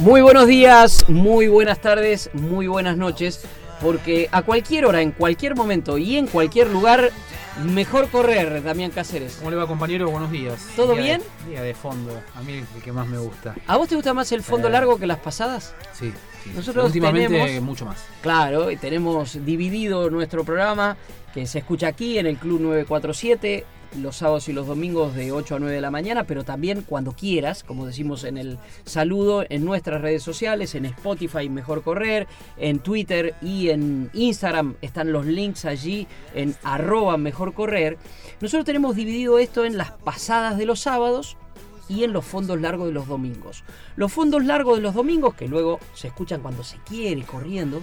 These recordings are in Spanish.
Muy buenos días, muy buenas tardes, muy buenas noches, porque a cualquier hora, en cualquier momento y en cualquier lugar, mejor correr, Damián Cáceres. ¿Cómo le va, compañero? Buenos días. ¿Todo Día bien? de- día de fondo. A mí el que más me gusta. ¿A vos te gusta más el fondo Eh. largo que las pasadas? Sí. sí. Nosotros Últimamente tenemos- mucho más. Claro, y tenemos dividido nuestro programa que se escucha aquí en el Club 947 los sábados y los domingos de 8 a 9 de la mañana, pero también cuando quieras, como decimos en el saludo, en nuestras redes sociales, en Spotify Mejor Correr, en Twitter y en Instagram están los links allí en arroba Mejor Correr. Nosotros tenemos dividido esto en las pasadas de los sábados y en los fondos largos de los domingos. Los fondos largos de los domingos, que luego se escuchan cuando se quiere corriendo,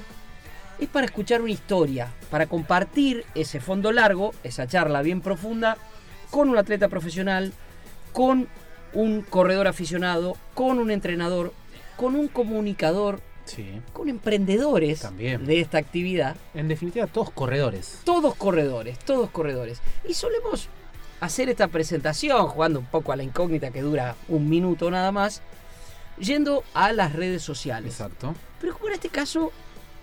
es para escuchar una historia, para compartir ese fondo largo, esa charla bien profunda, con un atleta profesional, con un corredor aficionado, con un entrenador, con un comunicador, Sí. con emprendedores También. de esta actividad. En definitiva, todos corredores. Todos corredores, todos corredores. Y solemos hacer esta presentación, jugando un poco a la incógnita que dura un minuto nada más, yendo a las redes sociales. Exacto. Pero como en este caso,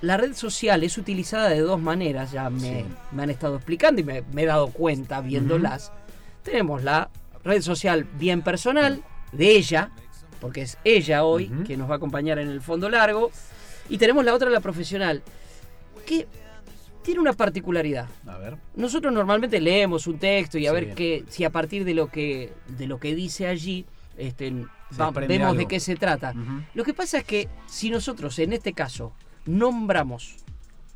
la red social es utilizada de dos maneras, ya me, Sí. me han estado explicando y me, me he dado cuenta viéndolas. Tenemos la red social bien personal de ella, porque es ella hoy que nos va a acompañar en el fondo largo, y tenemos la otra, la profesional, que tiene una particularidad. A ver. Nosotros normalmente leemos un texto y a Sí. ver que, si a partir de lo que, de lo que dice allí este, va- vemos de qué se trata. Lo que pasa es que si nosotros en este caso nombramos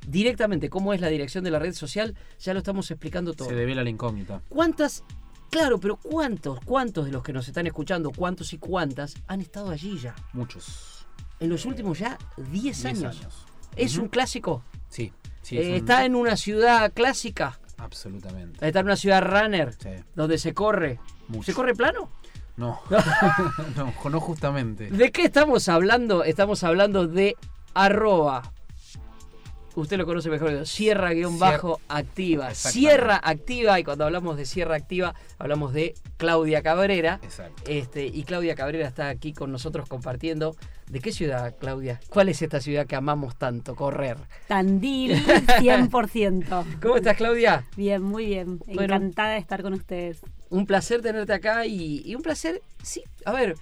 directamente cómo es la dirección de la red social, ya lo estamos explicando todo. Se devela la incógnita. ¿Cuántas? Claro, pero ¿cuántos, cuántos de los que nos están escuchando, cuántos y cuántas han estado allí ya? Muchos. En los últimos ya 10 Diez años. años. ¿Es un clásico? Sí. sí Eh, es un- ¿Está en una ciudad clásica? Absolutamente. ¿Está en una ciudad runner? Sí. Donde se corre. Mucho. ¿Se corre plano? No. no, no justamente. ¿De qué estamos hablando? Estamos hablando de arroba. Usted lo conoce mejor. Sierra guion bajo activa. Sierra activa. Y cuando hablamos de Sierra activa, hablamos de Claudia Cabrera. Exacto. Este, y Claudia Cabrera está aquí con nosotros compartiendo. ¿De qué ciudad, Claudia? ¿Cuál es esta ciudad que amamos tanto? Correr. Tandil, 100%. ¿Cómo estás, Claudia? Bien, muy bien. Bueno. Encantada de estar con ustedes. Un placer tenerte acá y, y un placer, sí, a ver,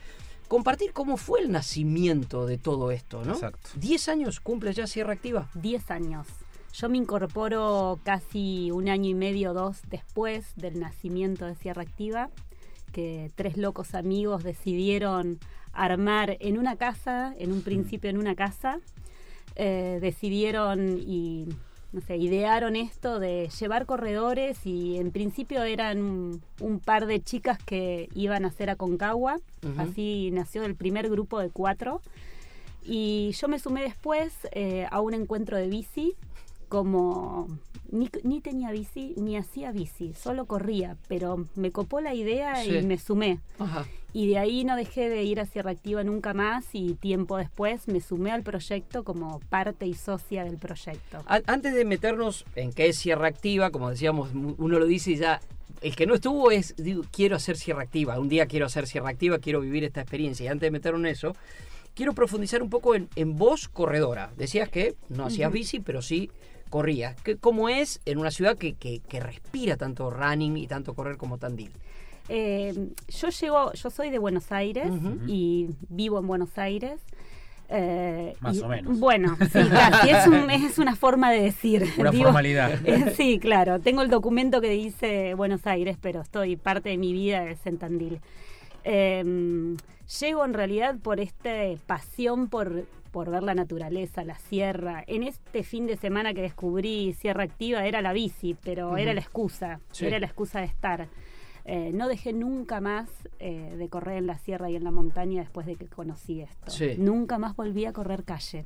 compartir cómo fue el nacimiento de todo esto, ¿no? Exacto. ¿10 años cumple ya Sierra Activa? 10 años. Yo me incorporo casi un año y medio, dos después del nacimiento de Sierra Activa, que tres locos amigos decidieron armar en una casa, en un principio en una casa, eh, decidieron y no sé, idearon esto de llevar corredores y en principio eran un, par de chicas que iban a hacer a Concagua, así nació el primer grupo de cuatro. Y yo me sumé después eh, a un encuentro de bici, como ni, ni tenía bici ni hacía bici, solo corría, pero me copó la idea Sí. y me sumé. Ajá. Y de ahí no dejé de ir a Sierra Activa nunca más y tiempo después me sumé al proyecto como parte y socia del proyecto. An- Antes de meternos en qué es Sierra Activa, como decíamos, uno lo dice y ya. El que no estuvo es, digo, quiero hacer Sierra Activa. Un día quiero hacer Sierra Activa, quiero vivir esta experiencia. Y antes de meternos en eso, quiero profundizar un poco en, en vos corredora. Decías que no hacías bici, pero sí corrías. ¿Qué- ¿Cómo es en una ciudad que, que- que respira tanto running y tanto correr como Tandil? Eh, yo llego, yo soy de Buenos Aires y vivo en Buenos Aires. Eh, Más y- o menos. Bueno, sí, casi. Es, un- es una forma de decir. Una formalidad. Eh, sí, claro. Tengo el documento que dice Buenos Aires, pero estoy parte de mi vida es en Tandil. Eh, llego en realidad por esta pasión por, por ver la naturaleza, la sierra. En este fin de semana que descubrí Sierra Activa era la bici, pero era la excusa, Sí. era la excusa de estar. Eh, no dejé nunca más eh, de correr en la sierra y en la montaña después de que conocí esto. Sí. Nunca más volví a correr calle.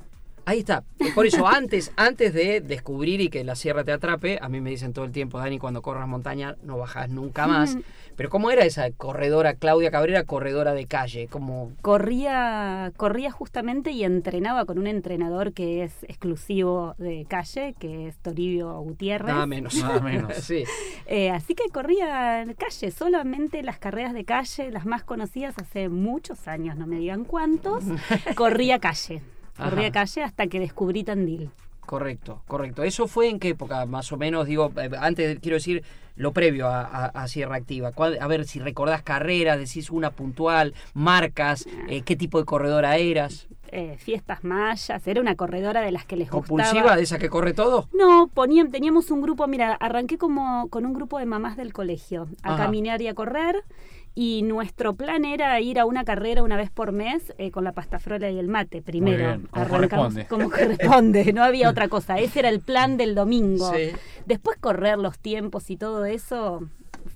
Ahí está. Por eso, antes, antes de descubrir y que la sierra te atrape, a mí me dicen todo el tiempo, Dani, cuando corras montaña no bajas nunca más. Pero ¿cómo era esa corredora, Claudia Cabrera, corredora de calle? como Corría, corría justamente y entrenaba con un entrenador que es exclusivo de calle, que es Toribio Gutiérrez. Nada menos. Nada menos. sí. Eh, así que corría en calle, solamente las carreras de calle, las más conocidas hace muchos años, no me digan cuántos, corría calle. Corría Ajá. calle hasta que descubrí Tandil. Correcto, correcto. ¿Eso fue en qué época? Más o menos, digo, eh, antes quiero decir lo previo a, a- a Sierra Activa. ¿Cuál- a ver si recordás carreras, decís una puntual, marcas, eh, qué tipo de corredora eras. Eh, fiestas mayas, era una corredora de las que les ¿Compulsiva, gustaba. de esa que corre todo? No, ponían, teníamos un grupo, mira, arranqué como con un grupo de mamás del colegio a Ajá. caminar y a correr. Y nuestro plan era ir a una carrera una vez por mes eh, con la pasta frola y el mate. Primero, bien, como arrancamos corresponde. como corresponde, no había otra cosa. Ese era el plan del domingo. Sí. Después correr los tiempos y todo eso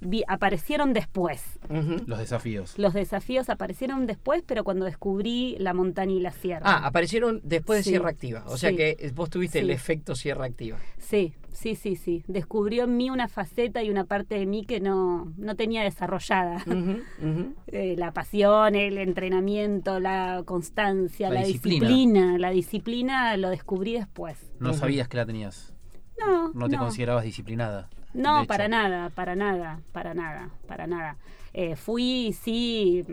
vi- aparecieron después. Los desafíos. Los desafíos aparecieron después, pero cuando descubrí la montaña y la sierra. Ah, aparecieron después de Sí, Sierra Activa. O sea que vos tuviste el efecto Sierra Activa. Sí, sí, sí, sí. Descubrió en mí una faceta y una parte de mí que no, no tenía desarrollada. Eh, la pasión, el entrenamiento, la constancia, La la, disciplina. disciplina. La disciplina lo descubrí después. No sabías que la tenías. No, No te no. considerabas disciplinada. No, para nada, para nada, para nada, para nada. Eh, fui, sí,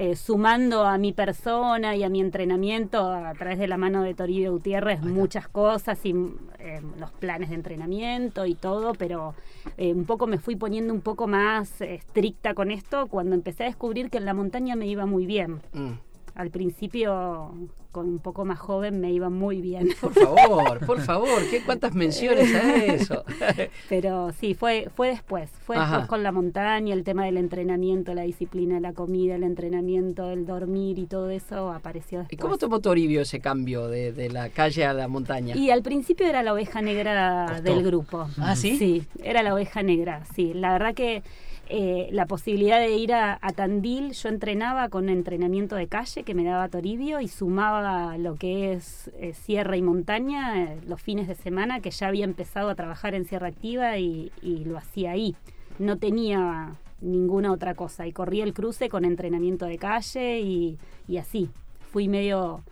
eh, sumando a mi persona y a mi entrenamiento a través de la mano de Toribio Gutiérrez muchas cosas y eh, los planes de entrenamiento y todo, pero eh, un poco me fui poniendo un poco más estricta con esto cuando empecé a descubrir que en la montaña me iba muy bien. Mm. Al principio, con un poco más joven, me iba muy bien. Por favor, por favor, ¿qué cuántas menciones a eso? Pero sí, fue, fue después. Fue Ajá. después con la montaña, el tema del entrenamiento, la disciplina, la comida, el entrenamiento, el dormir y todo eso apareció ¿Y después. cómo tomó Toribio ese cambio de, de la calle a la montaña? Y al principio era la oveja negra Costó. del grupo. ¿Ah, sí? Sí, era la oveja negra, sí. La verdad que eh, la posibilidad de ir a, Tandil, yo entrenaba con entrenamiento de calle que me daba Toribio y sumaba lo que es eh, sierra y montaña eh, los fines de semana, que ya había empezado a trabajar en Sierra Activa y, lo hacía ahí. No tenía ninguna otra cosa y corría el cruce con entrenamiento de calle y, y así. Fui medio...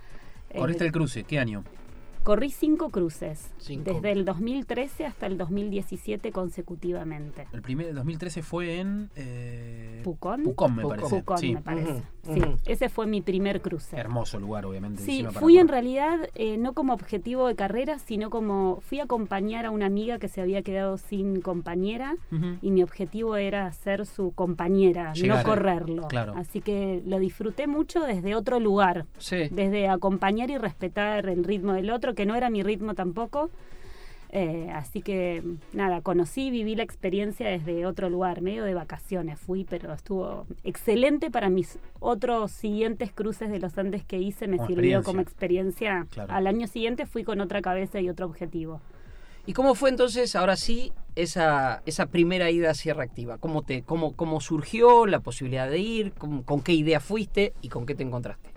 Corriste el cruce, ¿qué año? Corrí cinco cruces, Cinco. desde el 2013 hasta el 2017 consecutivamente. El primer, el 2013 fue en... eh, Pucón. Pucón, me Pucón. parece. Pucón, sí. me parece. Ujú, Sí, ese fue mi primer cruce. Hermoso lugar, obviamente. Sí, para fui en realidad eh, no como objetivo de carrera, sino como fui a acompañar a una amiga que se había quedado sin compañera y mi objetivo era ser su compañera, Llegar, no correrlo. claro. Así que lo disfruté mucho desde otro lugar, Sí. desde acompañar y respetar el ritmo del otro, que no era mi ritmo tampoco. Eh, así que nada, conocí, viví la experiencia desde otro lugar, medio de vacaciones fui, pero estuvo excelente para mis otros siguientes cruces de los Andes que hice, me Como sirvió experiencia. como experiencia. Claro. Al año siguiente fui con otra cabeza y otro objetivo. ¿Y cómo fue entonces, ahora sí, esa, esa primera ida a Sierra Activa? ¿Cómo, te, cómo, cómo surgió la posibilidad de ir? ¿Con, con qué idea fuiste y con qué te encontraste?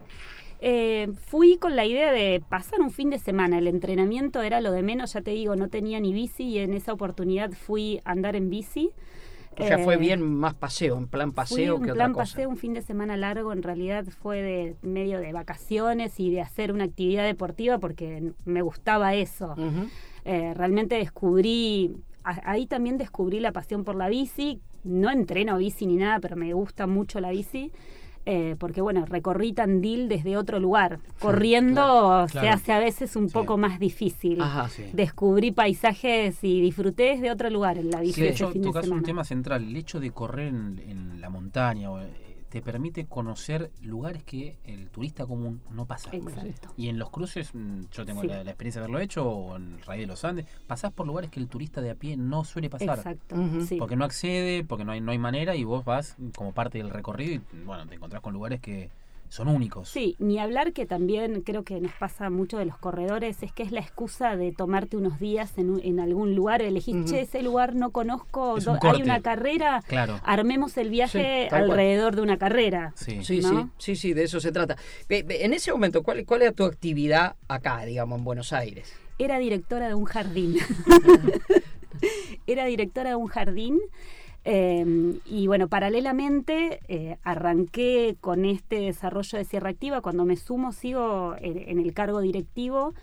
Eh, fui con la idea de pasar un fin de semana. El entrenamiento era lo de menos, ya te digo, no tenía ni bici y en esa oportunidad fui a andar en bici. O sea, fue Eh, bien más paseo, en plan Fui paseo un que plan otra cosa. paseo, un fin de semana largo, en realidad fue de medio de vacaciones y de hacer una actividad deportiva porque me gustaba eso. Eh, realmente descubrí, a- ahí también descubrí la pasión por la bici. No entreno bici ni nada, pero me gusta mucho la bici. Eh, porque bueno, recorrí Tandil desde otro lugar. Corriendo claro, se claro. hace a veces un Sí. poco más difícil. Ajá. Sí. Descubrí paisajes y disfruté desde otro lugar en la bici Sí, de hecho, tocas un tema central. El hecho de correr en, en la montaña o, eh, te permite conocer lugares que el turista común no pasa. Exacto. Y en los cruces, mm, yo tengo Sí. la, la experiencia de haberlo hecho, o en el Raíz de los Andes, pasás por lugares que el turista de a pie no suele pasar. Exacto. Porque no accede, porque no hay, no hay manera y vos vas como parte del recorrido y bueno, te encontrás con lugares que, son únicos. Sí, ni hablar que también creo que nos pasa mucho de los corredores, es que es la excusa de tomarte unos días en, un- en algún lugar, elegís, che, ese lugar no conozco, do- hay una carrera, Claro. armemos el viaje Sí, tal cual. alrededor de una carrera. Sí. Sí, ¿no? sí, sí, sí, de eso se trata. En ese momento, ¿cuál, ¿cuál era tu actividad acá, digamos, en Buenos Aires? Era directora de un jardín. Era directora de un jardín. Eh, y bueno, paralelamente eh, arranqué con este desarrollo de Sierra Activa. Cuando me sumo, sigo en, en el cargo directivo,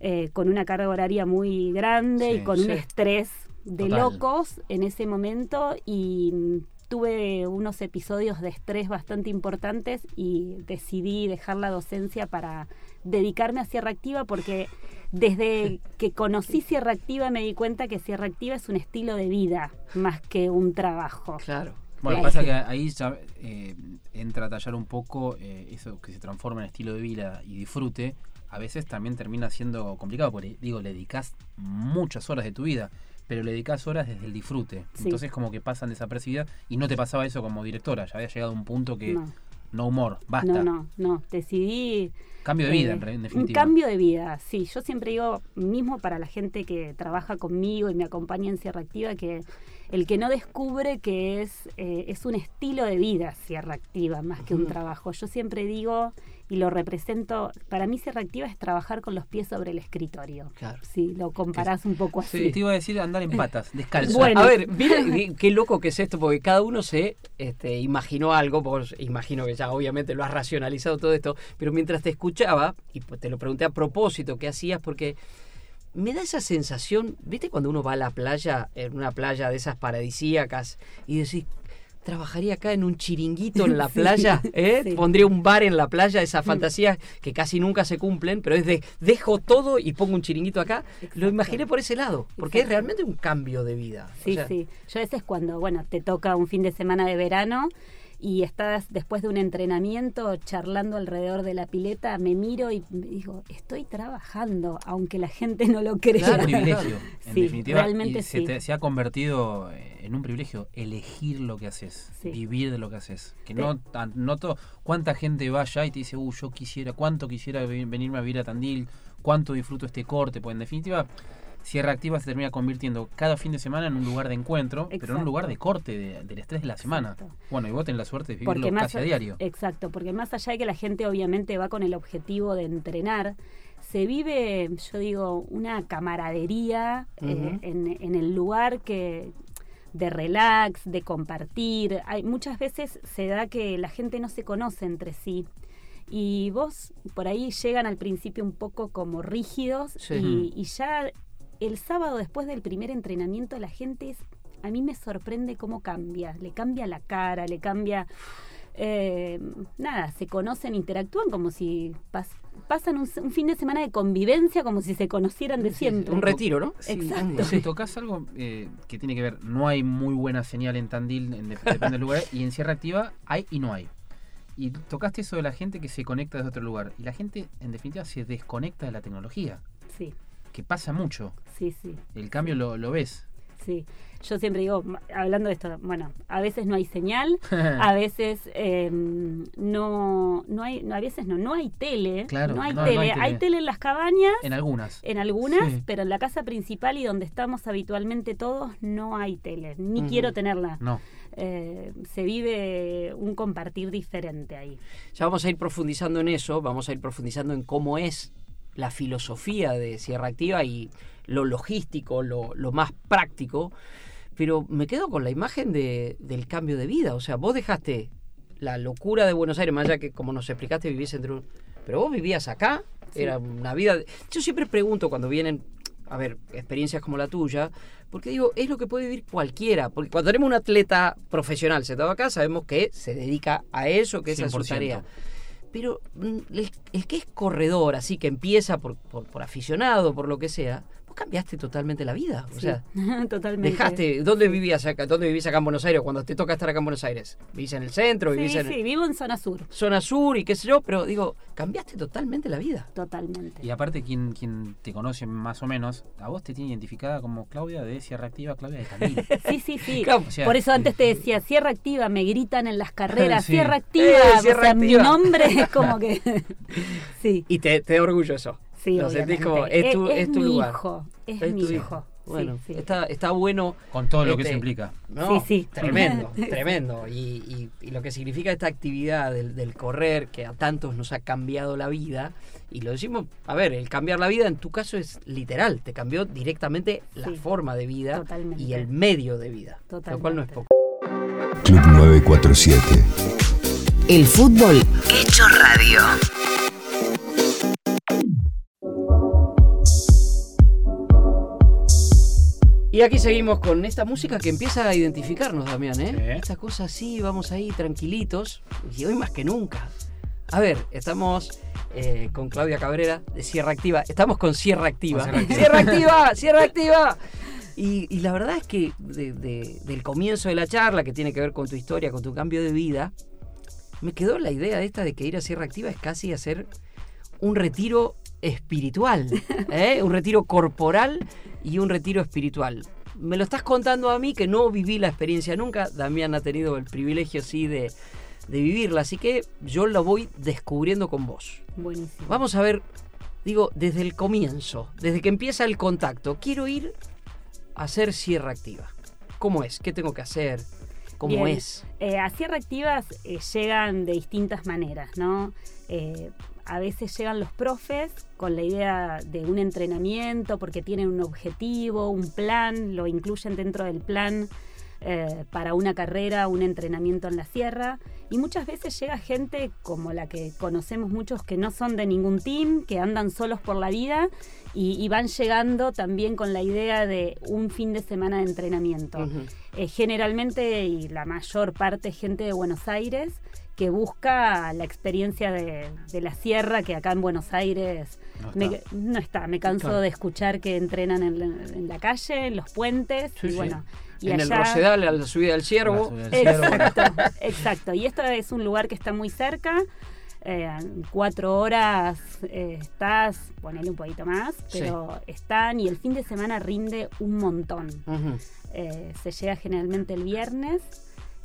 eh, con una carga horaria muy grande Sí, y con sí. un estrés de Total. locos en ese momento. Y mm, tuve unos episodios de estrés bastante importantes y decidí dejar la docencia para dedicarme a Sierra Activa porque desde que conocí Sierra Activa me di cuenta que Sierra Activa es un estilo de vida más que un trabajo. Claro. Bueno, pasa que ahí ya eh, entra a tallar un poco eh, eso que se transforma en estilo de vida y disfrute. A veces también termina siendo complicado, porque digo, le dedicas muchas horas de tu vida, pero le dedicas horas desde el disfrute. Sí. Entonces como que pasan desapercibidas y no te pasaba eso como directora, ya había llegado a un punto que no, No, humor, basta. no, no, no. Decidí Cambio de vida, Eh, en, en Un definitiva. cambio de vida, sí. Yo siempre digo, mismo para la gente que trabaja conmigo y me acompaña en Sierra Activa, que el que no descubre que es, eh, es un estilo de vida Sierra Activa más que un trabajo. Yo siempre digo y lo represento, para mí Sierra Activa es trabajar con los pies sobre el escritorio. Claro. Si lo comparás un poco así. Sí, te iba a decir andar en patas, descalzo. Bueno. A ver, mira qué- loco que es esto, porque cada uno se este, imaginó algo, vos imagino que ya obviamente lo has racionalizado todo esto, pero mientras te escuchaba, y pues te lo pregunté a propósito, ¿qué hacías? Porque me da esa sensación, ¿viste cuando uno va a la playa, en una playa de esas paradisíacas, y decís, trabajaría acá en un chiringuito en la playa, ¿eh? sí. pondría un bar en la playa, esas fantasías que casi nunca se cumplen, pero es de dejo todo y pongo un chiringuito acá. Lo imaginé por ese lado, porque es realmente un cambio de vida. O Sí, sea, sí. Yo a veces cuando, bueno, te toca un fin de semana de verano y estás después de un entrenamiento charlando alrededor de la pileta, me miro y me digo, estoy trabajando, aunque la gente no lo crea. Es un privilegio, en Sí, definitiva. realmente y se, sí. te- se ha convertido eh, en un privilegio elegir lo que haces, Sí. vivir de lo que haces. Que no, tan- no to- cuánta gente va allá y te dice, uh, yo quisiera, cuánto quisiera ve- venirme a vivir a Tandil, cuánto disfruto este corte. Pues en definitiva, Sierra Activa se termina convirtiendo cada fin de semana en un lugar de encuentro, pero en un lugar de corte de- del estrés de la semana. Exacto. Bueno, y vos tenés la suerte de vivirlo Porque más casi a a- diario. Exacto, porque más allá de que la gente obviamente va con el objetivo de entrenar, se vive, yo digo, una camaradería eh, en, en el lugar que de relax, de compartir. Hay, muchas veces se da que la gente no se conoce entre sí. Y vos por ahí llegan al principio un poco como rígidos Sí. y, y ya el sábado después del primer entrenamiento la gente es, a mí me sorprende cómo cambia, le cambia la cara, le cambia eh, nada, se conocen, interactúan como si pas- pasan un, un fin de semana de convivencia como si se conocieran de siempre. Un retiro, ¿no? Exacto. Si tocas algo eh, que tiene que ver, no hay muy buena señal en Tandil, en, depende del lugar, y en Sierra Activa hay y no hay. Y tocaste eso de la gente que se conecta desde otro lugar. Y la gente, en definitiva, se desconecta de la tecnología, Sí, que pasa mucho. sí, sí. El cambio lo, lo ves. Sí, yo siempre digo, hablando de esto, bueno, a veces no hay señal, a veces eh, no, no hay, no, a veces no, no hay tele, Claro, no hay, no, tele. hay hay tele. tele, en las cabañas, en algunas. en algunas, Sí. pero en la casa principal y donde estamos habitualmente todos no hay tele, ni Ujú. quiero tenerla. No. Eh, se vive un compartir diferente ahí. Ya vamos a ir profundizando en eso, vamos a ir profundizando en cómo es la filosofía de Sierra Activa y lo logístico, lo, lo más práctico. Pero me quedo con la imagen de, del cambio de vida. O sea, vos dejaste la locura de Buenos Aires, más allá que como nos explicaste, vivís entre un... Pero vos vivías acá, Sí. era una vida... de- Yo siempre pregunto cuando vienen, a ver, experiencias como la tuya, porque digo, es lo que puede vivir cualquiera. Porque cuando tenemos un atleta profesional sentado acá, sabemos que se dedica a eso, que esa es su 100%. tarea. Pero mm, el, que es corredor, así que empieza por, por, por aficionado, por lo que sea, vos cambiaste totalmente la vida. O Sí, sea, totalmente. dejaste. ¿Dónde vivías acá? ¿Dónde vivís acá en Buenos Aires cuando te toca estar acá en Buenos Aires? ¿Vivís en el centro? ¿Vivís Sí, en sí, vivo en zona sur, zona sur y qué sé yo? Pero digo, cambiaste totalmente la vida. totalmente. Y aparte, quien, quien te conoce más o menos, a vos te tiene identificada como Claudia de Sierra Activa, Claudia de Camil. Sí, sí, sí. Claro, o sea, Por eso antes te decía, Sierra Activa, me gritan en las carreras, Sí. Sierra Activa, Eh, o Sierra sea, mi Activa. nombre es como que... sí, Y te, te da orgullo eso. Sí, Lo sentís como, es tu, es tu mi lugar. hijo, es, Es mi tu hijo. Bueno, sí, sí. Está, está bueno. Con todo lo que Este, eso implica. ¿no? Sí, sí. Tremendo, tremendo. Y, y- y lo que significa esta actividad del, del correr, que a tantos nos ha cambiado la vida, y lo decimos, a ver, el cambiar la vida en tu caso es literal, te cambió directamente la Sí, forma de vida totalmente. y el medio de vida, lo cual no es poco. Club 947. El fútbol hecho radio. Y aquí seguimos con esta música que empieza a identificarnos, Damián, ¿eh? Sí. Esta cosa así, vamos ahí tranquilitos, y hoy más que nunca. A ver, estamos eh, con Claudia Cabrera de Sierra Activa. Estamos con Sierra Activa. Con Sierra Activa. Sierra Activa, Sierra Activa. Y, y la verdad es que de- de- del comienzo de la charla, que tiene que ver con tu historia, con tu cambio de vida, me quedó la idea esta de que ir a Sierra Activa es casi hacer un retiro espiritual, ¿eh? un retiro corporal y un retiro espiritual. Me lo estás contando a mí que no viví la experiencia nunca, Damián ha tenido el privilegio sí de, de vivirla, así que yo lo voy descubriendo con vos. Buenísimo. Vamos a ver, digo, desde el comienzo, desde que empieza el contacto, quiero ir a hacer Sierra Activa. ¿Cómo es? ¿Qué tengo que hacer? ¿Cómo Bien. es? Eh, a Sierra Activas eh, llegan de distintas maneras, ¿no? A veces llegan los profes con la idea de un entrenamiento porque tienen un objetivo, un plan, lo incluyen dentro del plan eh, para una carrera, un entrenamiento en la sierra. Y muchas veces llega gente como la que conocemos muchos que no son de ningún team, que andan solos por la vida y, y van llegando también con la idea de un fin de semana de entrenamiento. Eh, generalmente y la mayor parte gente de Buenos Aires que busca la experiencia de, de la sierra que acá en Buenos Aires No está. me, no está. Me canso Claro. de escuchar que entrenan en, la- en la calle, en los puentes Sí, y sí. bueno. Y en el allá- Rosedal, a la subida del ciervo. Exacto, exacto. Y esto es un lugar que está muy cerca. eh, en cuatro horas eh, estás, ponele un poquito más, Sí. pero están y el fin de semana rinde un montón. Eh, se llega generalmente el viernes.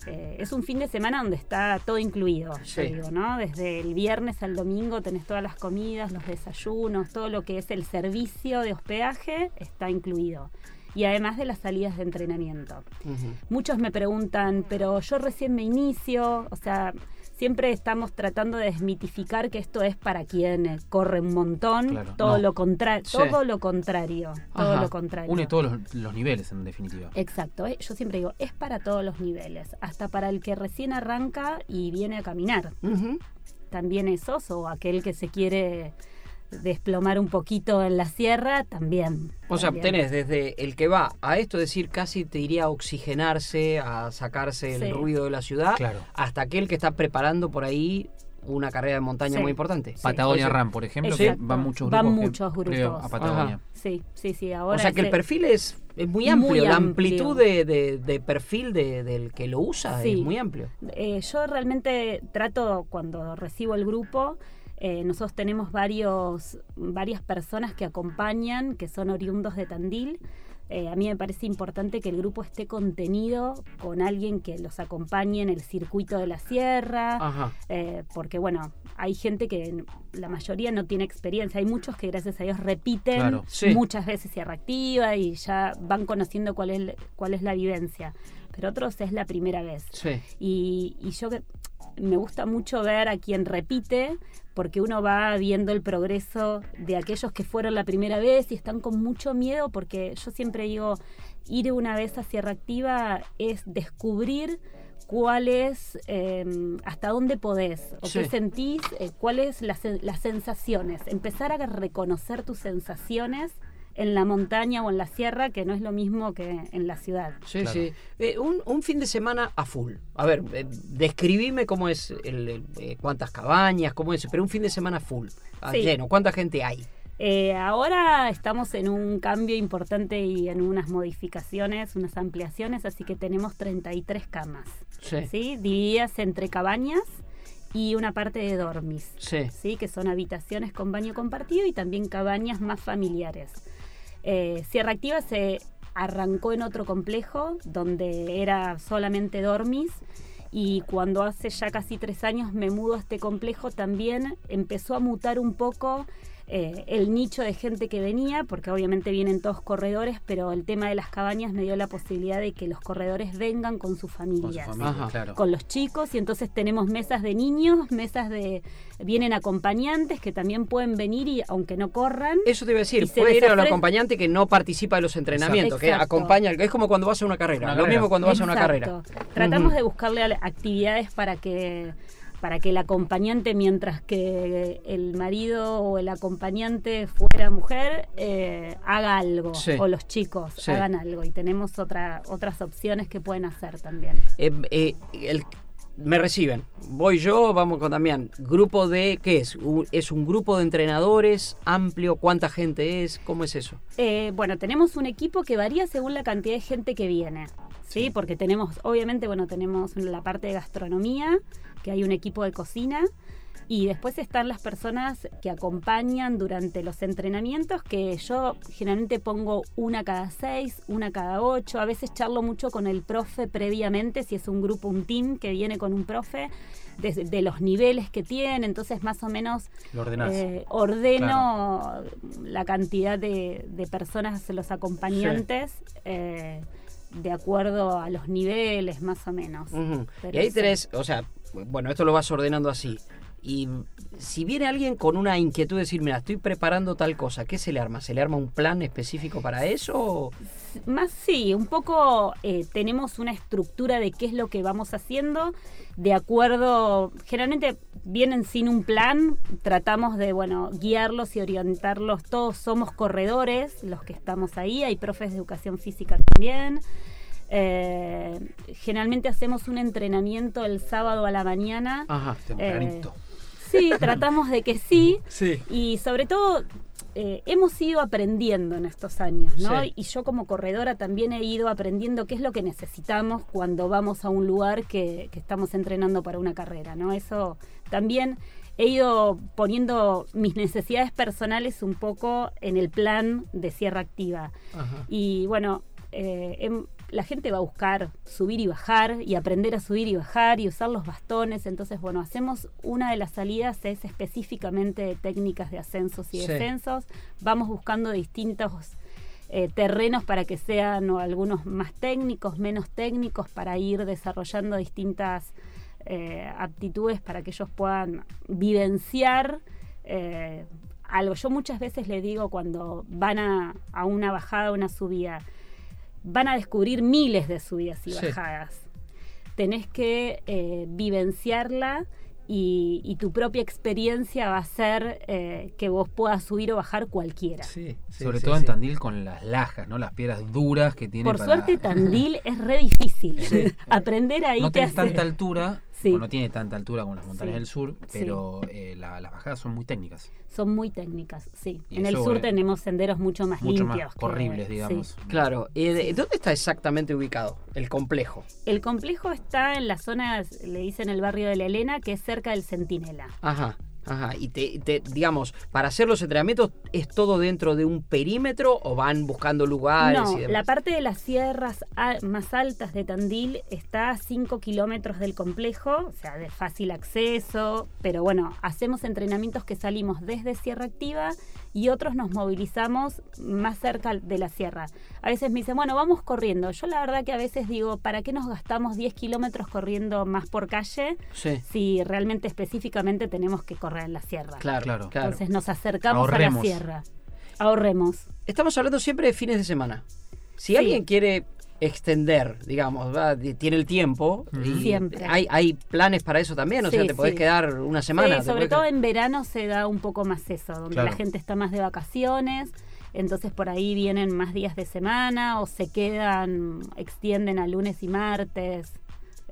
Eh, es un fin de semana donde está todo incluido, Sí. digo, ¿no? Desde el viernes al domingo tenés todas las comidas, los desayunos, todo lo que es el servicio de hospedaje está incluido. Y además de las salidas de entrenamiento. Muchos me preguntan, pero yo recién me inicio, o sea, siempre estamos tratando de desmitificar que esto es para quien corre un montón, Claro, todo no. lo contrario, Sí. todo lo contrario, todo Ajá. lo contrario. Une todos los, los niveles, en definitiva. Exacto, eh, yo siempre digo, es para todos los niveles, hasta para el que recién arranca y viene a caminar. Ujú. También esos, o aquel que se quiere desplomar un poquito en la sierra, también. O sea, también. tenés desde el que va a esto, decir, casi te iría a oxigenarse, a sacarse el Sí. ruido de la ciudad, Claro. hasta aquel que está preparando por ahí una carrera de montaña Sí. muy importante. Patagonia sea, Ram, por ejemplo, que van muchos Van grupos. que muchos grupos. A Patagonia. Sí, sí, sí, ahora O sea que el perfil es, es muy Muy amplio, la amplio. amplitud de, de- de perfil de- del que lo usa Sí. es muy amplio. Eh, yo realmente trato, cuando recibo el grupo, eh, nosotros tenemos varios, varias personas que acompañan, que son oriundos de Tandil. Eh, a mí me parece importante que el grupo esté contenido con alguien que los acompañe en el circuito de la sierra, Ajá. eh, porque bueno, hay gente que la mayoría no tiene experiencia, hay muchos que gracias a Dios repiten Claro. Sí. muchas veces Sierra Activa y ya van conociendo cuál es, cuál es la vivencia, pero otros es la primera vez. Sí. Y, y yo que me gusta mucho ver a quien repite, porque uno va viendo el progreso de aquellos que fueron la primera vez y están con mucho miedo, porque yo siempre digo, ir una vez a Sierra Activa es descubrir cuál es, eh, hasta dónde podés, o Sí. qué sentís, eh, cuáles las, las sensaciones, empezar a reconocer tus sensaciones en la montaña o en la sierra, que no es lo mismo que en la ciudad. Sí, Claro. sí. Eh, un, un fin de semana a full. A ver, eh, describime cómo es, el, el, eh, cuántas cabañas, cómo es, pero un fin de semana full, a Sí. lleno. ¿Cuánta gente hay? Eh, ahora estamos en un cambio importante y en unas modificaciones, unas ampliaciones, así que tenemos 33 camas, Sí. ¿sí? Divididas entre cabañas y una parte de dormis, Sí. ¿sí? Que son habitaciones con baño compartido y también cabañas más familiares. Eh, Sierra Activa se arrancó en otro complejo donde era solamente dormis y cuando hace ya casi tres años me mudo a este complejo también empezó a mutar un poco eh, el nicho de gente que venía, porque obviamente vienen todos corredores, pero el tema de las cabañas me dio la posibilidad de que los corredores vengan con sus Con su familias familia, Ajá. claro. con los chicos y entonces tenemos mesas de niños, mesas de vienen acompañantes que también pueden venir y aunque no corran. Eso te iba a decir, Y se puede ir al ofrece- acompañante que no participa de los entrenamientos, que acompaña, es como cuando vas a una carrera, Una lo carrera. mismo cuando vas a una Exacto. carrera. Tratamos de buscarle actividades para que para que el acompañante, mientras que el marido o el acompañante fuera mujer, eh, haga algo, Sí. o los chicos Sí. hagan algo. Y tenemos otra, otras opciones que pueden hacer también. Eh, eh, el- me reciben, voy yo, vamos con Damián. Grupo de, ¿qué es? ¿Es un grupo de entrenadores amplio? ¿Cuánta gente es? ¿Cómo es eso? Eh, bueno, tenemos un equipo que varía según la cantidad de gente que viene, ¿sí? Porque tenemos, obviamente, bueno, tenemos la parte de gastronomía, que hay un equipo de cocina, y después están las personas que acompañan durante los entrenamientos, que yo generalmente pongo una cada seis, una cada ocho, a veces charlo mucho con el profe previamente, si es un grupo, un team que viene con un profe, de, de los niveles que tiene, entonces más o menos eh, ordeno la cantidad de, de personas, los acompañantes, eh, de acuerdo a los niveles, más o menos. Y ahí tenés, o sea, bueno, esto lo vas ordenando así. Y si viene alguien con una inquietud de decir, mira, estoy preparando tal cosa, ¿qué se le arma? ¿Se le arma un plan específico para eso? Más sí, un poco eh, tenemos una estructura de qué es lo que vamos haciendo, de acuerdo, generalmente vienen sin un plan, tratamos de, bueno, guiarlos y orientarlos, todos somos corredores, los que estamos ahí, hay profes de educación física también. Eh, generalmente hacemos un entrenamiento el sábado a la mañana. Ajá. Tempranito. Sí, tratamos de que sí. Sí. Y sobre todo, eh, hemos ido aprendiendo en estos años, ¿no? Sí. Y yo como corredora también he ido aprendiendo qué es lo que necesitamos cuando vamos a un lugar que, que estamos entrenando para una carrera, ¿no? Eso también he ido poniendo mis necesidades personales un poco en el plan de Sierra Activa. Ajá. Y bueno, eh, la gente va a buscar subir y bajar y aprender a subir y bajar y usar los bastones. Entonces, bueno, hacemos una de las salidas es específicamente de técnicas de ascensos y Sí. descensos. Vamos buscando distintos eh, terrenos para que sean o algunos más técnicos, menos técnicos, para ir desarrollando distintas eh, aptitudes para que ellos puedan vivenciar eh, algo. Yo muchas veces le digo cuando van a, a una bajada, una subida, van a descubrir miles de subidas y Sí. bajadas. Tenés que eh, vivenciarla y, y tu propia experiencia va a hacer eh, que vos puedas subir o bajar cualquiera. Sí, sí, Sobre sí, todo en. Tandil con las lajas, ¿no? Las piedras duras que tiene Por para- suerte Tandil es re difícil. Aprender ahí no te hace... tanta altura, Sí. o no tiene tanta altura como las montañas Sí. del sur, Sí. pero eh, la- las bajadas son muy técnicas. Son muy técnicas, sí. Y En el sur eh, tenemos senderos mucho más Mucho limpios. más que- sí. digamos. Claro. Eh, de- ¿Dónde está exactamente ubicado el complejo? El complejo está en la zona, le dicen el barrio de la Elena, que es cerca del Centinela. Ajá. Ajá, y te, te- digamos, para hacer los entrenamientos, ¿es todo dentro de un perímetro o van buscando lugares No, y demás? la parte de las sierras más altas de Tandil está a 5 kilómetros del complejo, o sea, de fácil acceso, pero bueno, hacemos entrenamientos que salimos desde Sierra Activa y otros nos movilizamos más cerca de la sierra. A veces me dicen, bueno, vamos corriendo. Yo la verdad que a veces digo, ¿para qué nos gastamos 10 kilómetros corriendo más por calle Sí, si realmente específicamente tenemos que correr en la sierra? claro, Claro. claro. Entonces nos acercamos a la sierra. Ahorremos. Estamos hablando siempre de fines de semana. Si Sí. alguien quiere extender, digamos, ¿va? Di- tiene el tiempo, y Siempre. Hay, hay planes para eso también, o sea, te podés sí. quedar una semana. Sí, sobre todo quedar- en verano se da un poco más eso, donde Claro. la gente está más de vacaciones, entonces por ahí vienen más días de semana o se quedan, extienden a lunes y martes,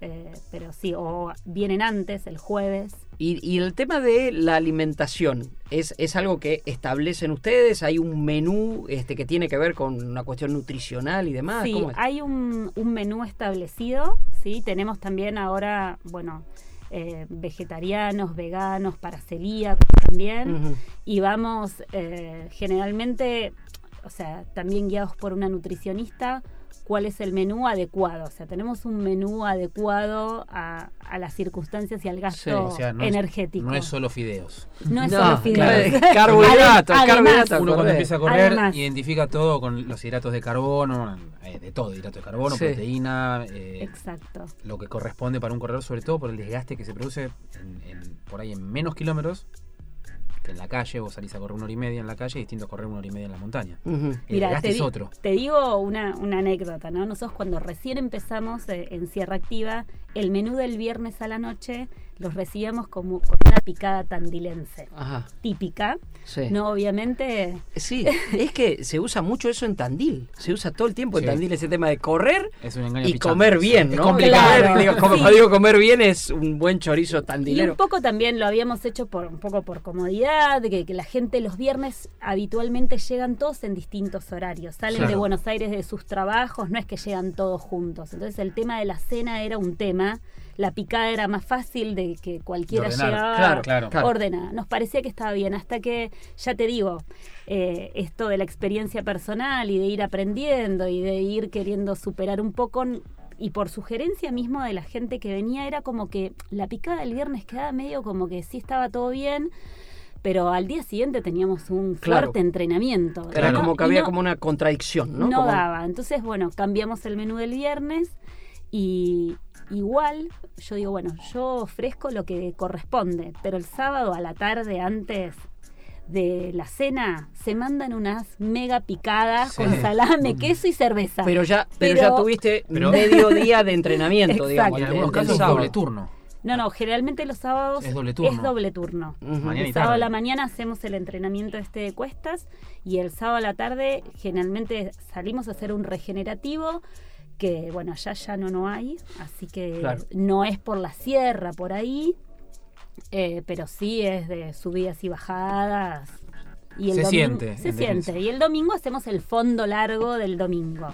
eh, pero sí, o vienen antes, el jueves. Y, y el tema de la alimentación, ¿es, ¿es algo que establecen ustedes? ¿Hay un menú este, que tiene que ver con una cuestión nutricional y demás? Sí, hay un, un menú establecido, ¿sí? Tenemos también ahora, bueno, eh, vegetarianos, veganos, para celíacos también. Y vamos eh, generalmente, o sea, también guiados por una nutricionista, cuál es el menú adecuado. O sea, tenemos un menú adecuado a, a las circunstancias y al gasto O sea, no es- energético. no es solo fideos. No es No, solo fideos. claro, carbohidratos, carbohidratos. Uno cuando empieza a correr Además- identifica todo con los hidratos de carbono, eh, de todo, hidratos de carbono, Sí. proteína, eh, Exacto. lo que corresponde para un corredor, sobre todo por el desgaste que se produce en- en- por ahí en menos kilómetros que en la calle. Vos salís a correr una hora y media en la calle, distinto a correr una hora y media en la montaña. Ujú. El Mira, te, es di- otro. te digo una, una anécdota, ¿no? Nosotros cuando recién empezamos eh, en Sierra Activa, el menú del viernes a la noche los recibíamos como con una picada tandilense, Ajá, típica. sí. No, obviamente, Sí, es que se usa mucho eso en Tandil. Se usa todo el tiempo en. Tandil ese tema de correr Es un engaño y pichante. comer bien, complicado. Claro. digo, como digo comer bien es un buen chorizo y un tandilero. poco también lo habíamos hecho por un poco por comodidad, de que, que la gente los viernes habitualmente llegan todos en distintos horarios, salen de. Buenos Aires de sus trabajos, no es que llegan todos juntos. Entonces el tema de la cena era un tema, la picada era más fácil de que cualquiera De ordenar. llegaba Claro, Claro. claro. ordenada. Nos parecía que estaba bien, hasta que, ya te digo, eh, esto de la experiencia personal y de ir aprendiendo y de ir queriendo superar un poco, y por sugerencia mismo de la gente que venía, era como que la picada del viernes quedaba medio como que sí estaba todo bien, pero al día siguiente teníamos un Claro. fuerte entrenamiento. Era ¿no? como que había no- como una contradicción, ¿no? no Como- daba. Entonces, bueno, cambiamos el menú del viernes y igual yo digo, bueno, yo ofrezco lo que corresponde, pero el sábado a la tarde antes de la cena se mandan unas mega picadas Sí. con salame, queso y cerveza. Pero ya, pero, ya tuviste Pero- medio día de entrenamiento, digamos. En algunos casos doble turno. no, no, generalmente los sábados Es doble turno. es doble turno. Ujú. Mañana y El sábado a la mañana hacemos el entrenamiento este de cuestas y el sábado a la tarde generalmente salimos a hacer un regenerativo que bueno, allá ya no, no hay, así que Claro. no es por la sierra, por ahí, eh, pero sí es de subidas y bajadas. Y el Se domingo- siente, Se en siente. Y el domingo hacemos el fondo largo del domingo.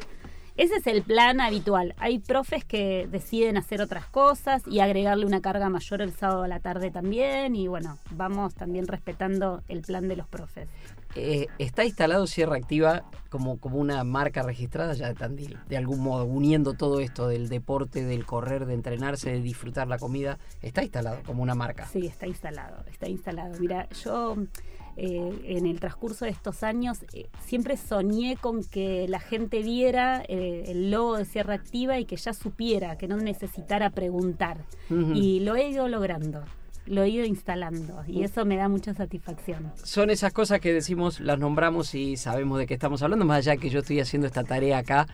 Ese es el plan habitual. Hay profes que deciden hacer otras cosas y agregarle una carga mayor el sábado a la tarde también. Y bueno, vamos también respetando el plan de los profes. Eh, ¿Está instalado Sierra Activa como, como una marca registrada ya de Tandil? De algún modo, uniendo todo esto del deporte, del correr, de entrenarse, de disfrutar la comida. ¿Está instalado como una marca? Sí, está instalado, está instalado. Mira, yo eh, en el transcurso de estos años eh, siempre soñé con que la gente viera eh, el logo de Sierra Activa y que ya supiera, que no necesitara preguntar. Y lo he ido logrando, lo he ido instalando y eso me da mucha satisfacción. Son esas cosas que decimos, las nombramos y sabemos de qué estamos hablando, más allá que yo estoy haciendo esta tarea acá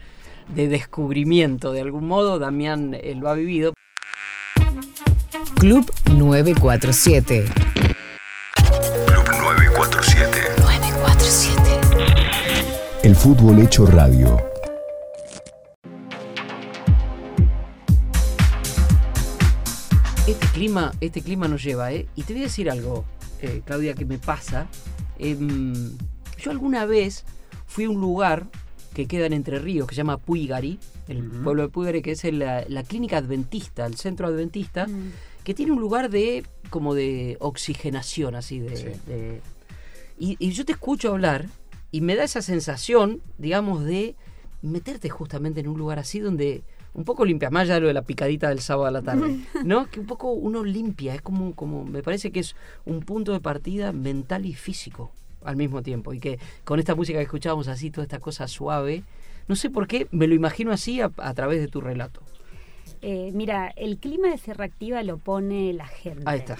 de descubrimiento de algún modo, Damián eh, lo ha vivido. Club 947. Club 947. 947. El fútbol hecho radio. Este clima, este clima nos lleva, ¿eh? Y te voy a decir algo, eh, Claudia, que me pasa. Em, yo alguna vez fui a un lugar que queda en Entre Ríos, que se llama Puigari, el pueblo de Puigari, que es el- la, la clínica adventista, el centro adventista, Mm. que tiene un lugar de como de oxigenación, así de... Sí. de- y, y yo te escucho hablar y me da esa sensación, digamos, de meterte justamente en un lugar así donde un poco limpias, más allá de lo de la picadita del sábado a la tarde, ¿no? Que un poco uno limpia, es como, como, me parece que es un punto de partida mental y físico al mismo tiempo. Y que con esta música que escuchábamos así, toda esta cosa suave, no sé por qué, me lo imagino así a, a través de tu relato. Eh, mira, el clima de Sierra Activa lo pone la gente. Ahí está.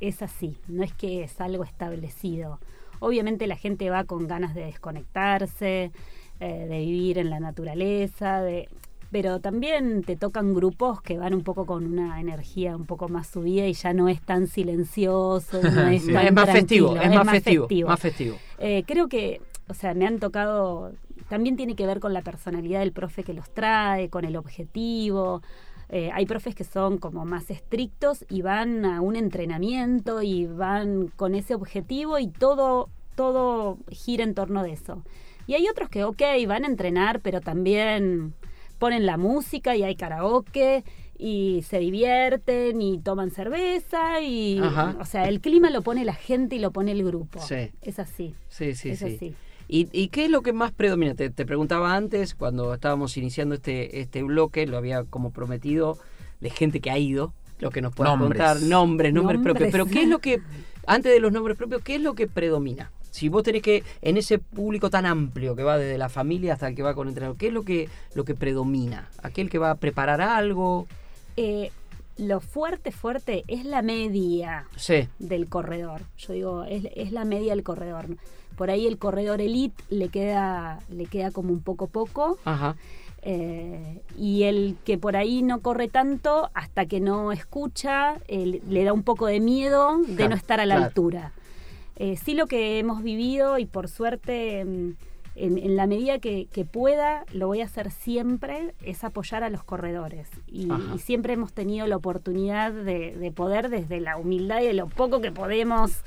es así, no es que es algo establecido. Obviamente la gente va con ganas de desconectarse, eh, de vivir en la naturaleza, de, pero también te tocan grupos que van un poco con una energía un poco más subida y ya no es tan silencioso, no es, Sí. tan es más festivo, es, más, festivo, más festivo. eh, creo que, o sea, me han tocado, también tiene que ver con la personalidad del profe que los trae, con el objetivo. Eh, hay profes que son como más estrictos y van a un entrenamiento y van con ese objetivo y todo, todo gira en torno de eso. Y hay otros que, ok, van a entrenar, pero también ponen la música y hay karaoke y se divierten y toman cerveza y Ajá. o sea el clima lo pone la gente y lo pone el grupo Sí. es así Sí, sí, es sí. así ¿Y, y qué es lo que más predomina? Te, te preguntaba antes, cuando estábamos iniciando este, este bloque, lo había como prometido, de gente que ha ido, lo que nos Nombres. contar, nombres, nombres, Nombres. propios. Pero ¿qué es lo que, antes de los nombres propios, qué es lo que predomina? Si vos tenés que, en ese público tan amplio que va desde la familia hasta el que va con el entrenador, ¿qué es lo que, lo que predomina? ¿Aquel que va a preparar algo? Eh, lo fuerte fuerte es la media Sí, del corredor yo digo es, es la media del corredor por ahí el corredor elite le queda le queda como un poco poco ajá. Eh, y el que por ahí no corre tanto hasta que no escucha, eh, le da un poco de miedo de Claro, no estar a la claro. altura. Eh, sí lo que hemos vivido y por suerte mm, en, en la medida que, que pueda, lo voy a hacer siempre, es apoyar a los corredores. Y siempre hemos tenido la oportunidad de, de poder desde la humildad y de lo poco que podemos,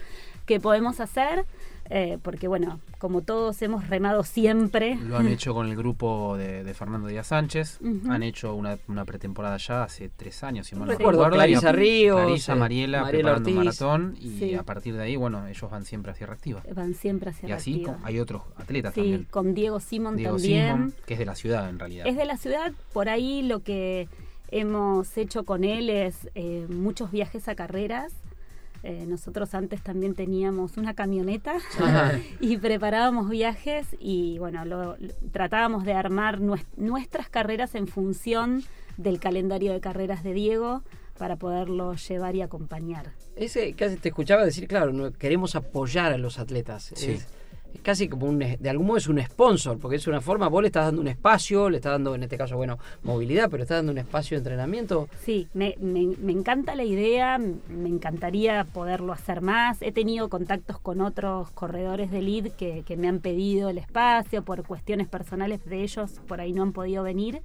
que podemos hacer, eh, porque bueno, como todos hemos remado siempre. Lo han hecho con el grupo de, de Fernando Díaz Sánchez. Han hecho una, una pretemporada ya hace tres años, si mal no Recuerdo, recuerdo. Clarisa y a- Ríos, Clarisa, eh, Mariela, Mariela preparando un maratón. Y Sí. a partir de ahí, bueno, ellos van siempre hacia reactiva. Van siempre hacia Y así Reactiva. hay otros atletas Sí, también. con Diego Simón Diego también. Simón, que es de la ciudad en realidad. Es de la ciudad, por ahí lo que hemos hecho con él es eh, muchos viajes a carreras. Eh, nosotros antes también teníamos una camioneta y preparábamos viajes y bueno, lo, lo- tratábamos de armar nues- nuestras carreras en función del calendario de carreras de Diego para poderlo llevar y acompañar. Ese casi te escuchaba decir, claro, no, queremos apoyar a los atletas. Sí. Es, es casi como un, de algún modo es un sponsor, porque es una forma, vos le estás dando un espacio, le estás dando, en este caso, bueno, movilidad, pero estás dando un espacio de entrenamiento. Sí, me, me- me encanta la idea, me encantaría poderlo hacer más. He tenido contactos con otros corredores de lead que, que me han pedido el espacio por cuestiones personales de ellos, por ahí no han podido venir.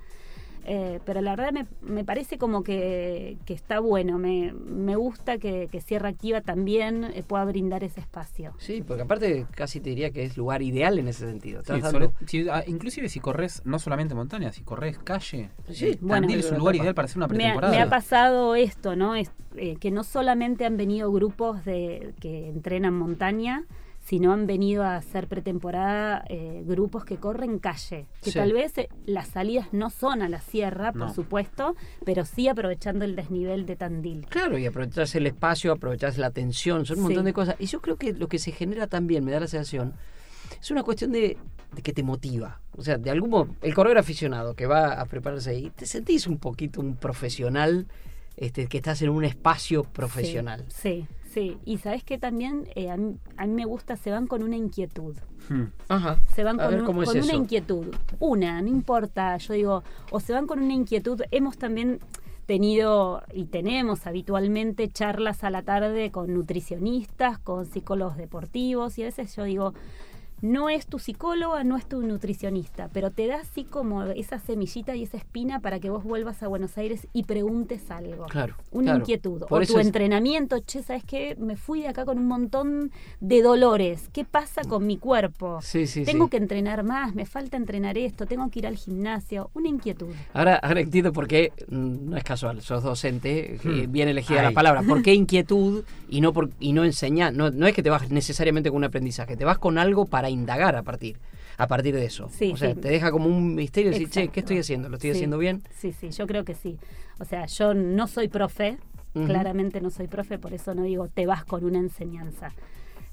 Eh, pero la verdad me, me parece como que, que está bueno, me, me gusta que, que Sierra Activa también eh, pueda brindar ese espacio. Sí, porque aparte casi te diría que es lugar ideal en ese sentido. Sí, sobre- si- ah, inclusive si corres no solamente montaña, si corres calle, Sí, eh, bueno, Tandil es un lugar ideal para hacer una Me ha, pretemporada. me ha pasado esto, ¿no? Es, eh, que no solamente han venido grupos de que entrenan montaña, sino han venido a hacer pretemporada eh, grupos que corren calle, que Sí. tal vez eh, las salidas no son a la sierra, por No. supuesto, pero sí aprovechando el desnivel de Tandil. Claro, y aprovechás el espacio, aprovechás la atención, son un Sí. montón de cosas. Y yo creo que lo que se genera también, me da la sensación, es una cuestión de, de que te motiva. O sea, de algún modo, el corredor aficionado que va a prepararse ahí, te sentís un poquito un profesional, este, que estás en un espacio profesional. Sí, sí. Sí. Y sabes que también eh, a, mí, a mí me gusta, se van con una inquietud. Hmm. Ajá. Se van A con, ver, un- ¿cómo es con una inquietud. Una, no importa, yo digo, o se van con una inquietud. Hemos también tenido y tenemos habitualmente charlas a la tarde con nutricionistas, con psicólogos deportivos y a veces yo digo, no es tu psicóloga, no es tu nutricionista, pero te da así como esa semillita y esa espina para que vos vuelvas a Buenos Aires y preguntes algo. Claro. Una claro. inquietud. Por o tu es- entrenamiento, che, ¿sabes qué? Me fui de acá con un montón de dolores. ¿Qué pasa con mi cuerpo? Sí, sí, tengo sí. que entrenar más, me falta entrenar esto, tengo que ir al gimnasio. Una inquietud. Ahora, ahora entiendo por qué, mm, no es casual, sos docente, eh, Hmm. bien elegida la palabra. ¿Por qué inquietud y no por y no enseñar? No, no es que te vas necesariamente con un aprendizaje, te vas con algo para indagar a partir a partir de eso. Sí, o sea, sí. te deja como un misterio decir, che, ¿qué estoy haciendo? ¿Lo estoy Sí. haciendo bien? Sí, sí, yo creo que sí. O sea, yo no soy profe, claramente no soy profe, por eso no digo te vas con una enseñanza.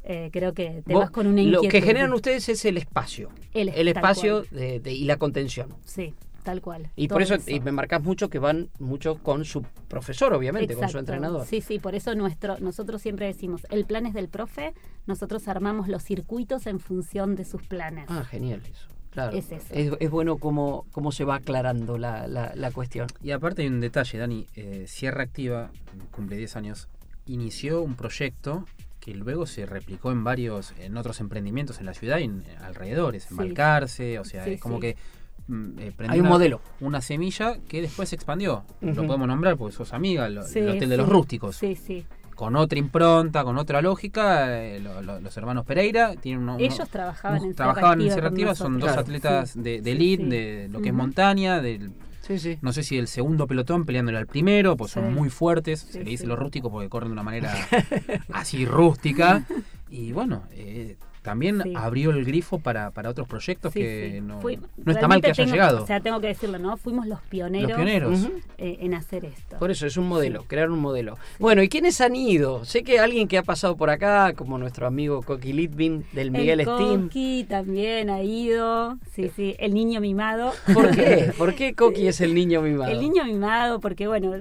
Eh, creo que te vas con una Lo inquietud. que generan ustedes es el espacio. El- El, espacio de- de- y la contención. Sí, tal cual. Y por eso, y me marcas mucho que van mucho con su profesor, obviamente, con su entrenador. Sí, sí, por eso nuestro, nosotros siempre decimos, el plan es del profe, nosotros armamos los circuitos en función de sus planes. Ah, genial eso. Claro. Es eso. Es, es bueno cómo, cómo se va aclarando la, la, la cuestión. Y aparte hay un detalle, Dani. eh, Sierra Activa, cumple 10 años, inició un proyecto que luego se replicó en varios, en otros emprendimientos en la ciudad y en alrededores, en Sí. Balcarce, o sea, Sí, es como sí. que mm, eh, Hay un una, modelo. una semilla que después se expandió. Ujú. Lo podemos nombrar porque sos amiga, lo- Sí, el Hotel de los Rústicos. Sí, sí. Con otra impronta, con otra lógica, eh, lo- lo- los hermanos Pereira tienen uno- uno- Ellos trabajaban en trabajaban en Sierra Activa, son dos atletas Sí, de, de elite, sí. de lo que es montaña, del Sí, sí. no sé si el segundo pelotón peleándole al primero, pues son muy fuertes, Sí, se le dice sí. los rústicos porque corren de una manera así rústica. Y bueno, eh, también Sí. abrió el grifo para, para otros proyectos Sí, que sí. no, Fui- no está mal que hayan tengo- llegado. O sea, tengo que decirlo, ¿no? Fuimos los pioneros, los pioneros. Eh, en hacer esto. Por eso es un modelo, crear un modelo. Bueno, ¿y quiénes han ido? Sé que alguien que ha pasado por acá, como nuestro amigo Coqui Litvin del Miguel el Steam. Coqui también ha ido, sí, sí, el niño mimado. ¿Por qué? ¿Por qué Coqui es el niño mimado? El niño mimado, porque bueno,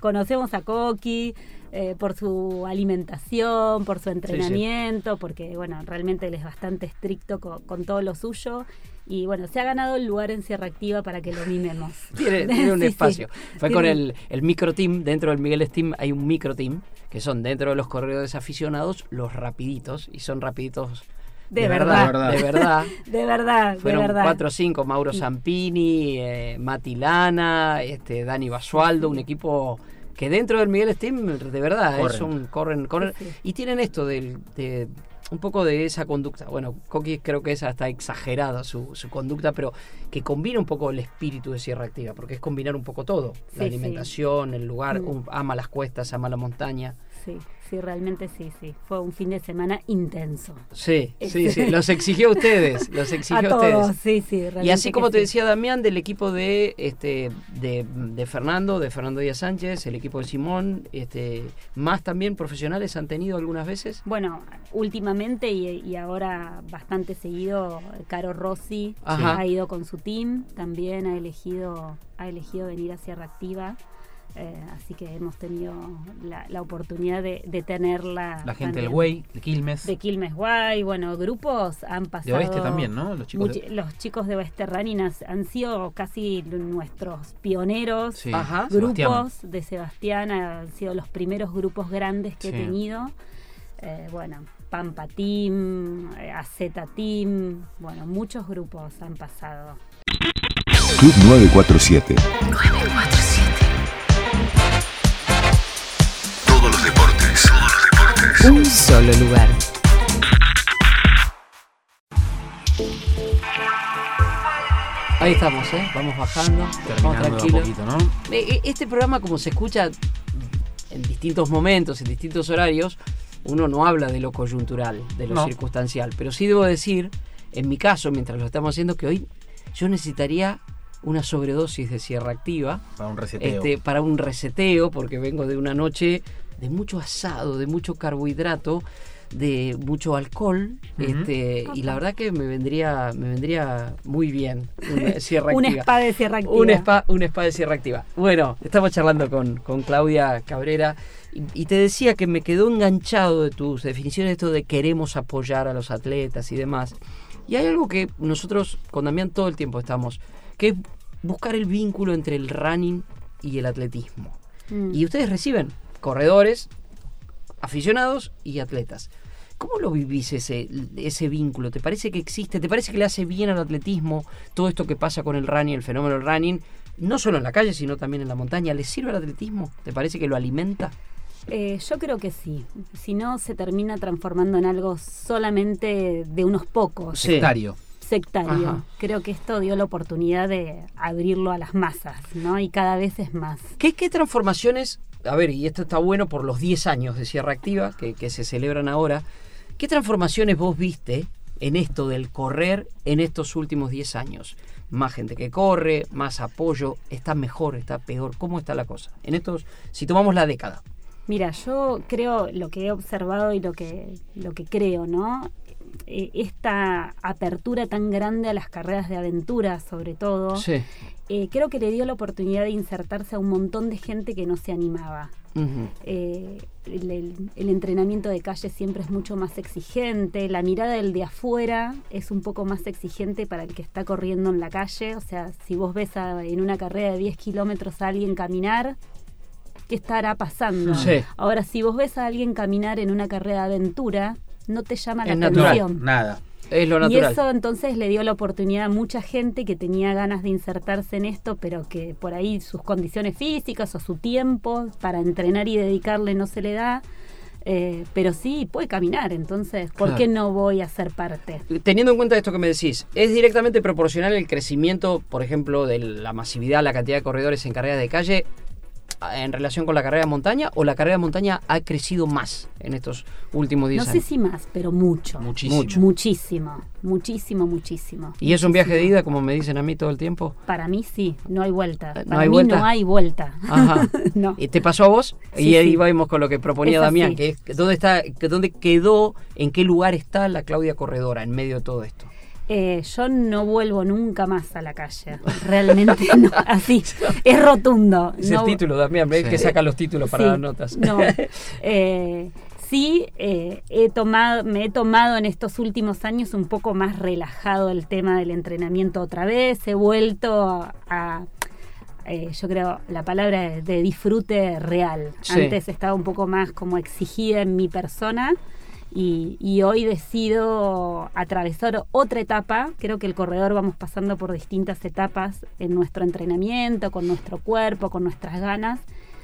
conocemos a Coqui eh, por su alimentación, por su entrenamiento, porque bueno, realmente él es bastante estricto con, con todo lo suyo. Y bueno, se ha ganado el lugar en Sierra Activa para que lo mimemos. Tiene, tiene un Sí, sí. espacio. Fue Tiene con el, el micro team, dentro del Miguel Steam hay un micro team, que son dentro de los corredores aficionados los rapiditos, y son rapiditos De verdad. verdad. de verdad. De verdad, Fueron de verdad. cuatro o cinco, Mauro Zampini, eh, Mati Lana, este, Dani Basualdo, un equipo que dentro del Miguel Steam, de verdad, Corren. es un corren, corren. Sí, sí. Y tienen esto del, de un poco de esa conducta. Bueno, Coqui creo que es hasta exagerada su, su conducta, pero que combina un poco el espíritu de Sierra Activa, porque es combinar un poco todo. Sí, la sí. alimentación, el lugar, Mm. un- ama las cuestas, ama la montaña. Sí, sí, realmente sí, sí. Fue un fin de semana intenso. Sí, sí, Este- sí, los exigió a ustedes, los exigió a ustedes. todos, sí, sí. Y así como te sí. decía Damián, del equipo de este de, de Fernando, de Fernando Díaz Sánchez, el equipo de Simón, este, más también profesionales han tenido algunas veces. Bueno, últimamente y, y ahora bastante seguido, Caro Rossi Ajá. ha ido con su team, también ha elegido, ha elegido venir a Sierra Activa. Eh, así que hemos tenido la, oportunidad de, de, tenerla. La gente del Güey, de Quilmes. De Quilmes Güey, bueno, grupos han pasado. De Oeste también, ¿no? Los chicos, de... los chicos de Oeste Raninas han sido casi nuestros pioneros. Sí. Grupos de Sebastián han sido los primeros grupos grandes que he tenido. Eh, bueno, Pampa Team, eh, Azeta Team, bueno, muchos grupos han pasado. Club 947. 947. Un solo lugar. Ahí estamos, ¿eh? Vamos bajando, vamos tranquilos. poquito, ¿no? Eh, eh, Este programa, como se escucha en distintos momentos, en distintos horarios, uno no habla de lo coyuntural, de lo No. circunstancial. Pero sí debo decir, en mi caso, mientras lo estamos haciendo, que hoy yo necesitaría una sobredosis de sierra activa Para un reseteo. este, para un reseteo, porque vengo de una noche de mucho asado, de mucho carbohidrato, de mucho alcohol, este, y la verdad que me vendría, me vendría muy bien una sierra Un activa. spa de Sierra Activa. Un spa, un spa de Sierra Activa. Bueno, estamos charlando con, con Claudia Cabrera y, y te decía que me quedó enganchado de tus definiciones esto de queremos apoyar a los atletas y demás. Y hay algo que nosotros con Damián todo el tiempo estamos, que es buscar el vínculo entre el running y el atletismo. Mm. Y ustedes reciben corredores, aficionados y atletas. ¿Cómo lo vivís ese, ese vínculo? ¿Te parece que existe? ¿Te parece que le hace bien al atletismo todo esto que pasa con el running, el fenómeno del running? No solo en la calle, sino también en la montaña. ¿Le sirve al atletismo? ¿Te parece que lo alimenta? Eh, yo creo que sí. Si no, se termina transformando en algo solamente de unos pocos. Sectario. sectario. Ajá. Creo que esto dio la oportunidad de abrirlo a las masas, ¿no? Y cada vez es más. ¿Qué, qué transformaciones? A ver, y esto está bueno por los 10 años de Sierra Activa, que, se celebran ahora. ¿Qué transformaciones vos viste en esto del correr en estos últimos 10 años? Más gente que corre, más apoyo, está mejor, está peor. ¿Cómo está la cosa? En estos, si tomamos la década. Mira, yo creo lo que he observado y lo que, lo que creo, ¿no? Eh, esta apertura tan grande a las carreras de aventura, sobre todo, Sí. eh, creo que le dio la oportunidad de insertarse a un montón de gente que no se animaba. Eh, el, el- el entrenamiento de calle siempre es mucho más exigente, la mirada del de afuera es un poco más exigente para el que está corriendo en la calle, o sea, si vos ves a- en una carrera de 10 kilómetros a alguien caminar, ¿qué estará pasando? Sí. Ahora, si vos ves a alguien caminar en una carrera de aventura, no te llama la Es natural. atención. Nada. Es lo Y natural. eso entonces le dio la oportunidad a mucha gente que tenía ganas de insertarse en esto, pero que por ahí sus condiciones físicas o su tiempo para entrenar y dedicarle no se le da. Eh, pero sí puede caminar, entonces, ¿por Claro. qué no voy a ser parte? Teniendo en cuenta esto que me decís, ¿es directamente proporcional el crecimiento, por ejemplo, de la masividad, la cantidad de corredores en carreras de calle en relación con la carrera de montaña o la carrera de montaña ha crecido más en estos últimos 10 No sé años? si más, pero mucho. Muchísimo. Mucho. Muchísimo, muchísimo, muchísimo. ¿Y es un viaje de ida, como me dicen a mí todo el tiempo? Para mí sí, no hay vuelta. Eh, ¿no Para hay mí vuelta? no hay vuelta. Ajá. no. ¿Y te pasó a vos? Sí, y ahí sí. vamos con lo que proponía Es Damián, así. que es dónde está, que dónde quedó, en qué lugar está la Claudia Corredora en medio de todo esto. Eh, yo no vuelvo nunca más a la calle. Realmente no. Así. Es rotundo. Es No- el título, Damián, ves Sí. que saca los títulos para Sí, las notas. No. Eh, sí, eh, he tomado, me he tomado en estos últimos años un poco más relajado el tema del entrenamiento otra vez. He vuelto a. eh, yo creo la palabra de disfrute real. Sí. Antes estaba un poco más como exigida en mi persona y, hoy decido atravesar otra etapa. Creo que el corredor vamos pasando por distintas etapas en nuestro entrenamiento, con nuestro cuerpo, con nuestras ganas.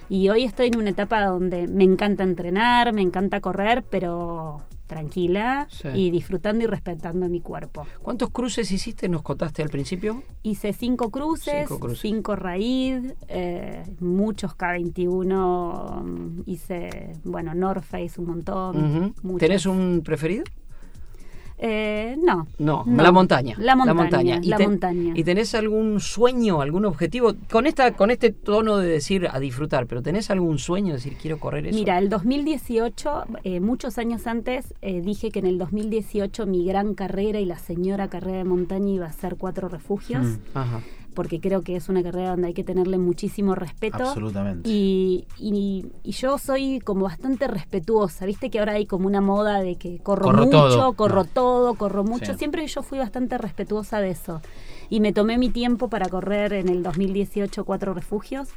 Y hoy estoy en una etapa donde me encanta entrenar, me encanta correr, pero tranquila Sí. y disfrutando y respetando mi cuerpo. ¿Cuántos cruces hiciste? ¿Nos contaste al principio? Hice cinco cruces, Cinco cruces. cinco raíz, eh, muchos K21, mm, hice, bueno, North Face un montón. Muchos. ¿Tenés un preferido? Eh, no. No, No. la montaña. La montaña, ¿Y la ten- montaña. ¿Y tenés algún sueño, algún objetivo? Con esta, con este tono de decir a disfrutar, pero ¿tenés algún sueño de decir quiero correr eso? Mira, el 2018, eh, muchos años antes, eh, dije que en el 2018 mi gran carrera y la señora carrera de montaña iba a ser cuatro refugios, Mm. Ajá. Porque creo que es una carrera donde hay que tenerle muchísimo respeto. Absolutamente. Y, y- y yo soy como bastante respetuosa, viste que ahora hay como una moda de que corro, Corro mucho, todo. corro No. todo, corro mucho. Sí. Siempre yo fui bastante respetuosa de eso. Y me tomé mi tiempo para correr en el 2018 cuatro refugios.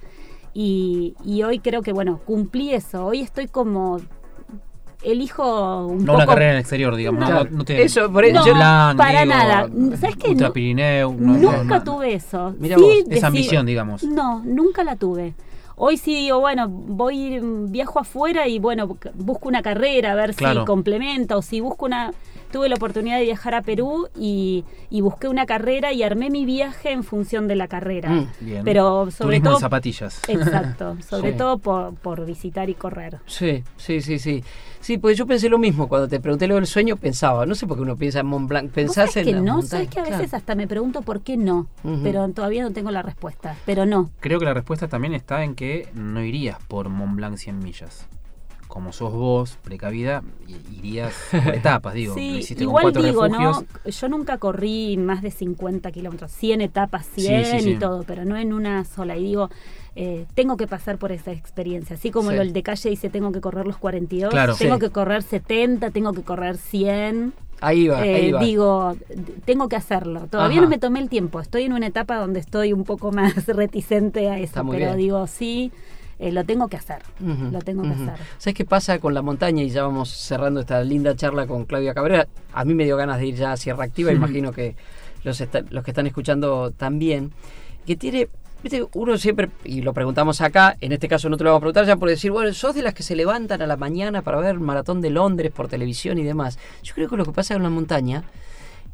Y, y hoy creo que, bueno, cumplí eso. Hoy estoy como... Elijo un No poco... una carrera en el exterior, digamos. No, no, no te, Eso, por- No, yo- Plan, para digo, nada. ¿Sabes qué? Pirineo. no, no, nunca no. tuve eso. Mirá Sí, vos, Esa decir- ambición, digamos. No, nunca la tuve. Hoy sí digo, bueno, voy, viajo afuera y bueno, bu- busco una carrera, a ver Claro. si complementa o si busco una... Tuve la oportunidad de viajar a Perú y, y busqué una carrera y armé mi viaje en función de la carrera. Mm, Bien. Pero sobre Turismo todo... en zapatillas. Exacto, sobre Sí. todo por, por visitar y correr. Sí, sí, sí, sí. Sí, pues yo pensé lo mismo. Cuando te pregunté lo del sueño, pensaba. No sé por qué uno piensa en Mont Blanc. ¿Vos Pensás en que la no? montaña. ¿Sabes que a veces Claro. hasta me pregunto por qué no? Pero todavía no tengo la respuesta. Pero no. Creo que la respuesta también está en que no irías por Mont Blanc 100 millas. Como sos vos, precavida, irías por etapas, digo. Sí, hiciste igual con digo, refugios. ¿no? Yo nunca corrí más de 50 kilómetros, 100 etapas, 100 Sí, sí, sí. y todo, pero no en una sola. Y digo, eh, tengo que pasar por esa experiencia. Así como el de calle dice, tengo que correr los 42, Claro. tengo Sí. que correr 70, tengo que correr 100. Ahí va, Eh, ahí va. digo, tengo que hacerlo. Todavía Ajá. no me tomé el tiempo. Estoy en una etapa donde estoy un poco más reticente a eso, Está muy pero bien. digo, sí, eh, lo tengo que hacer. Lo tengo que hacer. ¿Sabes qué pasa con la montaña? Y ya vamos cerrando esta linda charla con Claudia Cabrera. A mí me dio ganas de ir ya a Sierra Activa, imagino que los, los que están escuchando también. Que tiene, viste, uno siempre, y lo preguntamos acá, en este caso no te lo vamos a preguntar ya por decir, bueno, sos de las que se levantan a la mañana para ver Maratón de Londres por televisión y demás. Yo creo que lo que pasa con la montaña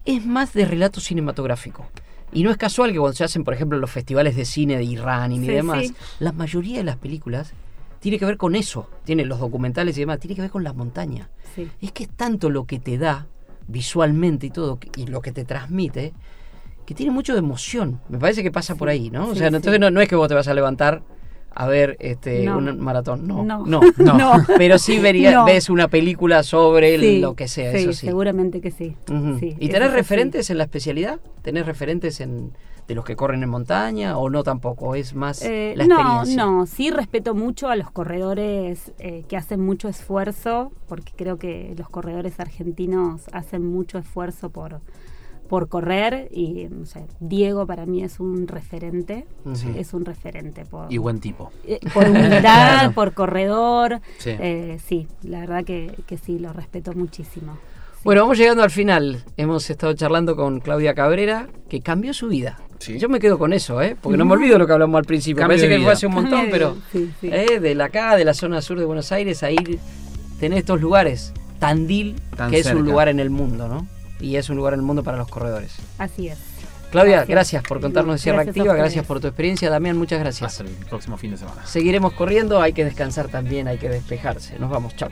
es más de relato cinematográfico. Y no es casual que cuando se hacen, por ejemplo, los festivales de cine de Irán y Sí, demás, sí. la mayoría de las películas tiene que ver con eso. Tiene los documentales y demás, tiene que ver con la montaña. Sí. Es que es tanto lo que te da visualmente y todo, y lo que te transmite, que tiene mucho de emoción. Me parece que pasa por ahí, ¿no? o sea, entonces no, no es que vos te vas a levantar a ver este No. un maratón, no. No. No, No. No. Pero sí vería, No. ves una película sobre Sí, lo que sea, sí, eso sí. seguramente que sí. ¿Y tenés así. referentes en la especialidad? ¿Tenés referentes en de los que corren en montaña o no tampoco? Es más Eh, la no, experiencia. no, sí respeto mucho a los corredores eh, que hacen mucho esfuerzo, porque creo que los corredores argentinos hacen mucho esfuerzo por, por correr y no sé, Diego para mí es un referente, es un referente por, Y buen tipo. eh, por humildad, por corredor, Sí. eh, sí, la verdad que, que sí, lo respeto muchísimo. Bueno, vamos llegando al final. Hemos estado charlando con Claudia Cabrera, que cambió su vida. Sí. Yo me quedo con eso, ¿eh? porque no me olvido lo que hablamos al principio. Cambio Parece de que fue hace un montón, pero Sí, sí. ¿eh? de la acá, de la zona sur de Buenos Aires, ahí tenés estos lugares. Tandil, Tan que es un lugar en el mundo, ¿no? y es un lugar en el mundo para los corredores. Así es. Claudia, gracias, por contarnos de Sierra Activa, gracias por tu experiencia. Damián, muchas gracias. Hasta el próximo fin de semana. Seguiremos corriendo, hay que descansar también, hay que despejarse. Nos vamos, chao.